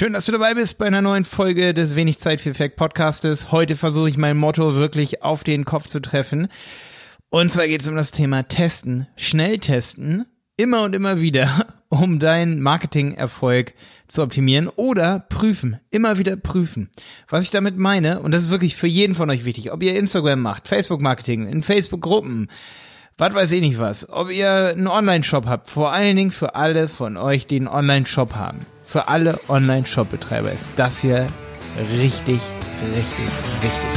Schön, dass du dabei bist bei einer neuen Folge des Wenig Zeit für Fact Podcastes. Heute versuche ich mein Motto wirklich auf den Kopf zu treffen. Und zwar geht es um das Thema Testen, schnell testen, immer und immer wieder, um deinen Marketingerfolg zu optimieren oder prüfen, immer wieder prüfen. Was ich damit meine, und das ist wirklich für jeden von euch wichtig, ob ihr Instagram macht, Facebook Marketing, in Facebook Gruppen, was weiß ich nicht was, ob ihr einen Online-Shop habt, vor allen Dingen für alle von euch, die einen Online-Shop haben. Für alle Online-Shop-Betreiber ist das hier richtig, richtig, richtig.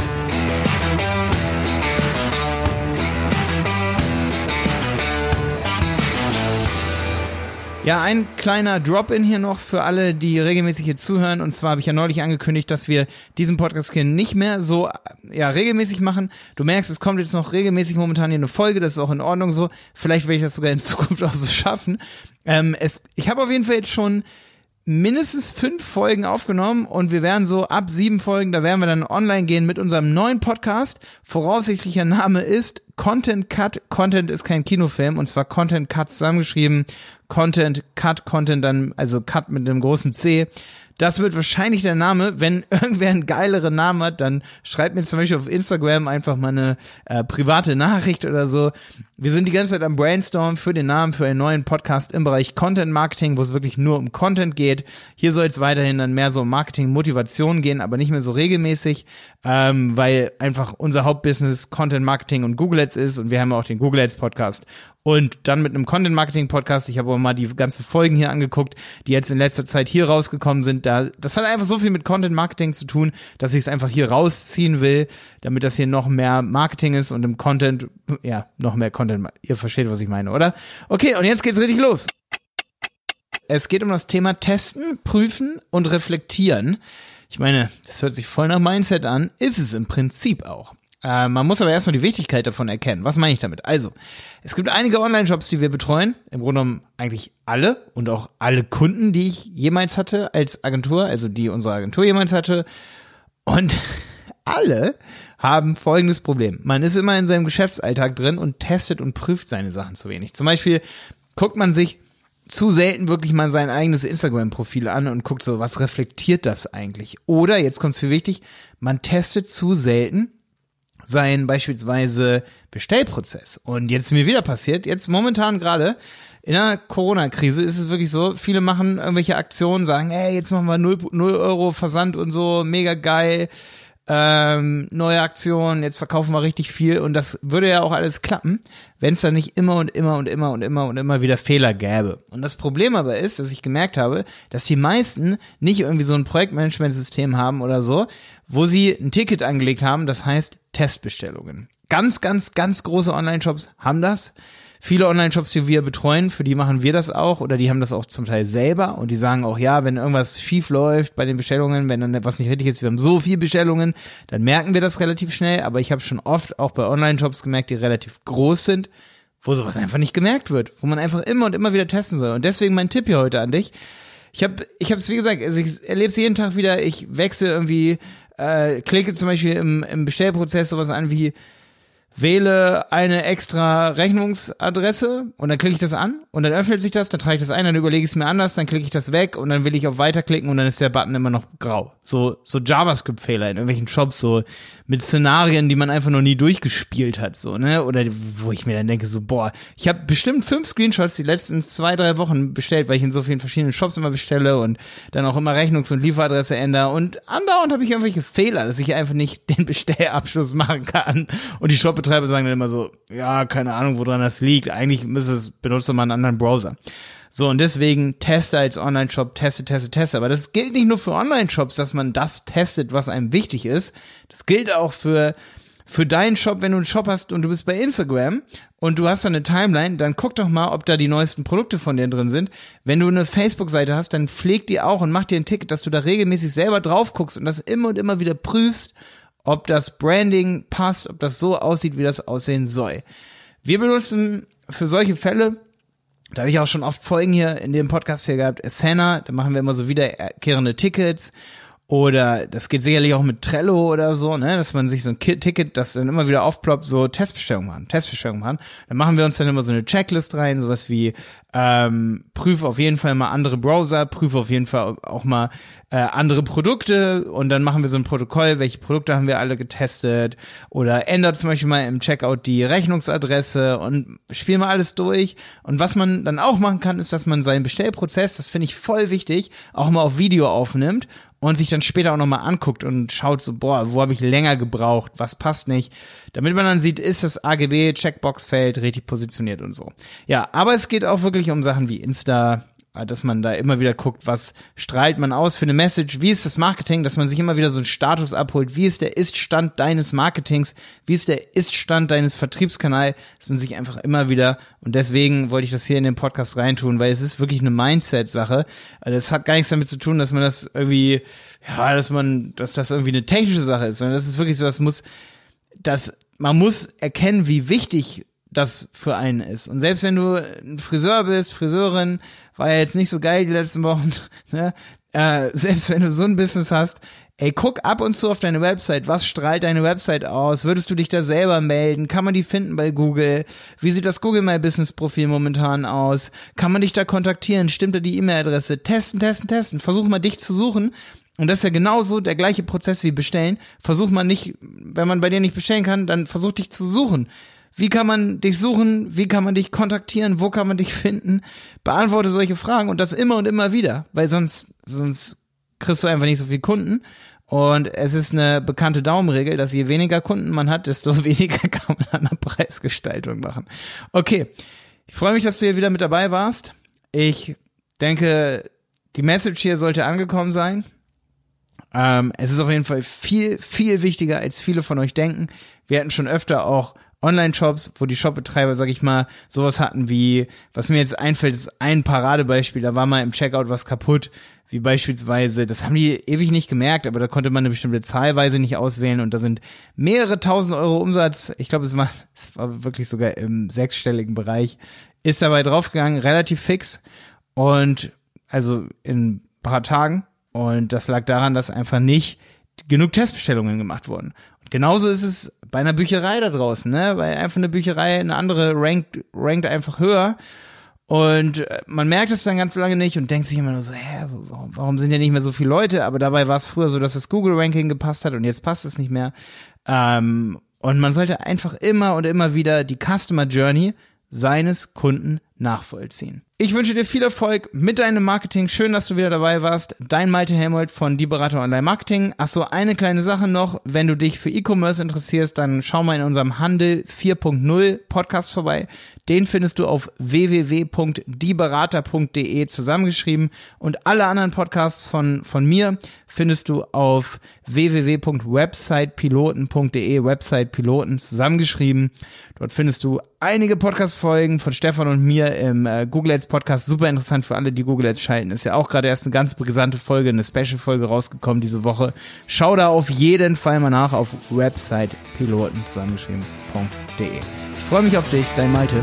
Ja, ein kleiner Drop-in hier noch für alle, die regelmäßig hier zuhören. Und zwar habe ich ja neulich angekündigt, dass wir diesen Podcast hier nicht mehr so ja, regelmäßig machen. Du merkst, es kommt jetzt noch regelmäßig momentan hier eine Folge, das ist auch in Ordnung so. Vielleicht werde ich das sogar in Zukunft auch so schaffen. Ähm, es, ich habe auf jeden Fall jetzt schon mindestens fünf Folgen aufgenommen und wir werden so ab sieben Folgen, da werden wir dann online gehen mit unserem neuen Podcast. Voraussichtlicher Name ist Content Cut. Content ist kein Kinofilm und zwar Content Cut zusammengeschrieben. Content Cut, Content dann, also Cut mit einem großen C. Das wird wahrscheinlich der Name. Wenn irgendwer einen geileren Namen hat, dann schreibt mir zum Beispiel auf Instagram einfach mal eine äh, private Nachricht oder so. Wir sind die ganze Zeit am Brainstorm für den Namen für einen neuen Podcast im Bereich Content Marketing, wo es wirklich nur um Content geht. Hier soll es weiterhin dann mehr so um Marketing, Motivation gehen, aber nicht mehr so regelmäßig, ähm, weil einfach unser Hauptbusiness Content Marketing und Google Ads ist und wir haben auch den Google Ads Podcast und dann mit einem Content Marketing Podcast. Ich habe aber mal die ganzen Folgen hier angeguckt, die jetzt in letzter Zeit hier rausgekommen sind. Da, das hat einfach so viel mit Content Marketing zu tun, dass ich es einfach hier rausziehen will, damit das hier noch mehr Marketing ist und im Content, ja, noch mehr Content. Ihr versteht, was ich meine, oder? Okay, und jetzt geht's richtig los. Es geht um das Thema Testen, Prüfen und Reflektieren. Ich meine, das hört sich voll nach Mindset an, ist es im Prinzip auch. Äh, man muss aber erstmal die Wichtigkeit davon erkennen. Was meine ich damit? Also, es gibt einige Online-Shops, die wir betreuen. Im Grunde genommen eigentlich alle und auch alle Kunden, die ich jemals hatte als Agentur, also die unsere Agentur jemals hatte. Und alle haben folgendes Problem. Man ist immer in seinem Geschäftsalltag drin und testet und prüft seine Sachen zu wenig. Zum Beispiel guckt man sich zu selten wirklich mal sein eigenes Instagram-Profil an und guckt so, was reflektiert das eigentlich? Oder, jetzt kommt es für wichtig, man testet zu selten sein beispielsweise Bestellprozess. Und jetzt mir wieder passiert, jetzt momentan gerade in der Corona-Krise ist es wirklich so, viele machen irgendwelche Aktionen, sagen, hey, jetzt machen wir 0, 0 Euro Versand und so, mega geil, ähm, neue Aktion, jetzt verkaufen wir richtig viel und das würde ja auch alles klappen, wenn es da nicht immer und immer und immer und immer und immer wieder Fehler gäbe. Und das Problem aber ist, dass ich gemerkt habe, dass die meisten nicht irgendwie so ein Projektmanagementsystem haben oder so, wo sie ein Ticket angelegt haben, das heißt Testbestellungen. Ganz, ganz, ganz große Online-Shops haben das. Viele Online-Shops, die wir betreuen, für die machen wir das auch oder die haben das auch zum Teil selber und die sagen auch, ja, wenn irgendwas schief läuft bei den Bestellungen, wenn dann etwas nicht richtig ist, wir haben so viele Bestellungen, dann merken wir das relativ schnell, aber ich habe schon oft auch bei Online-Shops gemerkt, die relativ groß sind, wo sowas einfach nicht gemerkt wird, wo man einfach immer und immer wieder testen soll. Und deswegen mein Tipp hier heute an dich. Ich habe ich habe es wie gesagt, also ich erlebe es jeden Tag wieder, ich wechsle irgendwie äh, klicke zum Beispiel im, im Bestellprozess sowas an wie wähle eine extra Rechnungsadresse und dann klicke ich das an und dann öffnet sich das, dann trage ich das ein, dann überlege ich es mir anders, dann klicke ich das weg und dann will ich auf Weiterklicken und dann ist der Button immer noch grau. So, so JavaScript-Fehler in irgendwelchen Shops, so mit Szenarien, die man einfach noch nie durchgespielt hat, so, ne? Oder wo ich mir dann denke, so, boah, ich habe bestimmt fünf Screenshots die letzten zwei, drei Wochen bestellt, weil ich in so vielen verschiedenen Shops immer bestelle und dann auch immer Rechnungs- und Lieferadresse ändere und andauernd habe ich irgendwelche Fehler, dass ich einfach nicht den Bestellabschluss machen kann und die Shop Betreiber sagen dann immer so, ja, keine Ahnung, woran das liegt. Eigentlich müsste es, benutzt man einen anderen Browser. So, und deswegen teste als Online-Shop, teste, teste, teste. Aber das gilt nicht nur für Online-Shops, dass man das testet, was einem wichtig ist. Das gilt auch für, für deinen Shop, wenn du einen Shop hast und du bist bei Instagram und du hast da eine Timeline, dann guck doch mal, ob da die neuesten Produkte von dir drin sind. Wenn du eine Facebook-Seite hast, dann pfleg die auch und mach dir ein Ticket, dass du da regelmäßig selber drauf guckst und das immer und immer wieder prüfst ob das Branding passt, ob das so aussieht, wie das aussehen soll. Wir benutzen für solche Fälle, da habe ich auch schon oft Folgen hier in dem Podcast hier gehabt, Asana, da machen wir immer so wiederkehrende Tickets oder das geht sicherlich auch mit Trello oder so, ne, dass man sich so ein Ticket, das dann immer wieder aufploppt, so Testbestellungen machen, Testbestellungen machen. Dann machen wir uns dann immer so eine Checklist rein, sowas wie ähm, prüfe auf jeden Fall mal andere Browser, prüfe auf jeden Fall auch mal äh, andere Produkte und dann machen wir so ein Protokoll, welche Produkte haben wir alle getestet oder ändert zum Beispiel mal im Checkout die Rechnungsadresse und spielen mal alles durch. Und was man dann auch machen kann, ist, dass man seinen Bestellprozess, das finde ich voll wichtig, auch mal auf Video aufnimmt und sich dann später auch nochmal anguckt und schaut so, boah, wo habe ich länger gebraucht, was passt nicht, damit man dann sieht, ist das AGB Checkboxfeld richtig positioniert und so. Ja, aber es geht auch wirklich um Sachen wie Insta, äh, dass man da immer wieder guckt, was strahlt man aus für eine Message, wie ist das Marketing, dass man sich immer wieder so einen Status abholt, wie ist der Ist-Stand deines Marketings, wie ist der Ist-Stand deines Vertriebskanals, dass man sich einfach immer wieder, und deswegen wollte ich das hier in den Podcast reintun, weil es ist wirklich eine Mindset-Sache. Also es hat gar nichts damit zu tun, dass man das irgendwie, ja, dass man, dass das irgendwie eine technische Sache ist, sondern das ist wirklich so, das muss, dass man muss erkennen, wie wichtig das für einen ist. Und selbst wenn du ein Friseur bist, Friseurin, war ja jetzt nicht so geil die letzten Wochen, ne? Äh, selbst wenn du so ein Business hast, ey, guck ab und zu auf deine Website. Was strahlt deine Website aus? Würdest du dich da selber melden? Kann man die finden bei Google? Wie sieht das Google My Business Profil momentan aus? Kann man dich da kontaktieren? Stimmt da die E-Mail-Adresse? Testen, testen, testen. Versuch mal dich zu suchen. Und das ist ja genauso der gleiche Prozess wie bestellen. Versuch mal nicht, wenn man bei dir nicht bestellen kann, dann versuch dich zu suchen. Wie kann man dich suchen? Wie kann man dich kontaktieren? Wo kann man dich finden? Beantworte solche Fragen und das immer und immer wieder, weil sonst, sonst kriegst du einfach nicht so viel Kunden. Und es ist eine bekannte Daumenregel, dass je weniger Kunden man hat, desto weniger kann man an der Preisgestaltung machen. Okay, ich freue mich, dass du hier wieder mit dabei warst. Ich denke, die Message hier sollte angekommen sein. Ähm, es ist auf jeden Fall viel, viel wichtiger, als viele von euch denken. Wir hatten schon öfter auch Online-Shops, wo die Shopbetreiber, sag ich mal, sowas hatten wie, was mir jetzt einfällt, ist ein Paradebeispiel, da war mal im Checkout was kaputt, wie beispielsweise, das haben die ewig nicht gemerkt, aber da konnte man eine bestimmte Zahlweise nicht auswählen und da sind mehrere tausend Euro Umsatz, ich glaube, es war, es war wirklich sogar im sechsstelligen Bereich, ist dabei draufgegangen, relativ fix und also in ein paar Tagen. Und das lag daran, dass einfach nicht genug Testbestellungen gemacht wurden. Und genauso ist es bei einer Bücherei da draußen, ne? Weil einfach eine Bücherei, eine andere rankt, rankt einfach höher. Und äh, man merkt es dann ganz lange nicht und denkt sich immer nur so, hä, warum sind ja nicht mehr so viele Leute? Aber dabei war es früher so, dass das Google-Ranking gepasst hat und jetzt passt es nicht mehr. Ähm, und man sollte einfach immer und immer wieder die Customer Journey seines Kunden nachvollziehen. Ich wünsche dir viel Erfolg mit deinem Marketing. Schön, dass du wieder dabei warst. Dein Malte Helmold von Die Berater Online Marketing. Ach eine kleine Sache noch. Wenn du dich für E-Commerce interessierst, dann schau mal in unserem Handel 4.0 Podcast vorbei. Den findest du auf www.dieberater.de zusammengeschrieben und alle anderen Podcasts von, von mir findest du auf www.websitepiloten.de, Websitepiloten zusammengeschrieben. Dort findest du einige Podcast-Folgen von Stefan und mir im äh, Google Ads Podcast. Super interessant für alle, die Google Ads schalten. Ist ja auch gerade erst eine ganz brisante Folge, eine Special-Folge rausgekommen diese Woche. Schau da auf jeden Fall mal nach auf Websitepiloten zusammengeschrieben.de. Ich freue mich auf dich, dein Malte.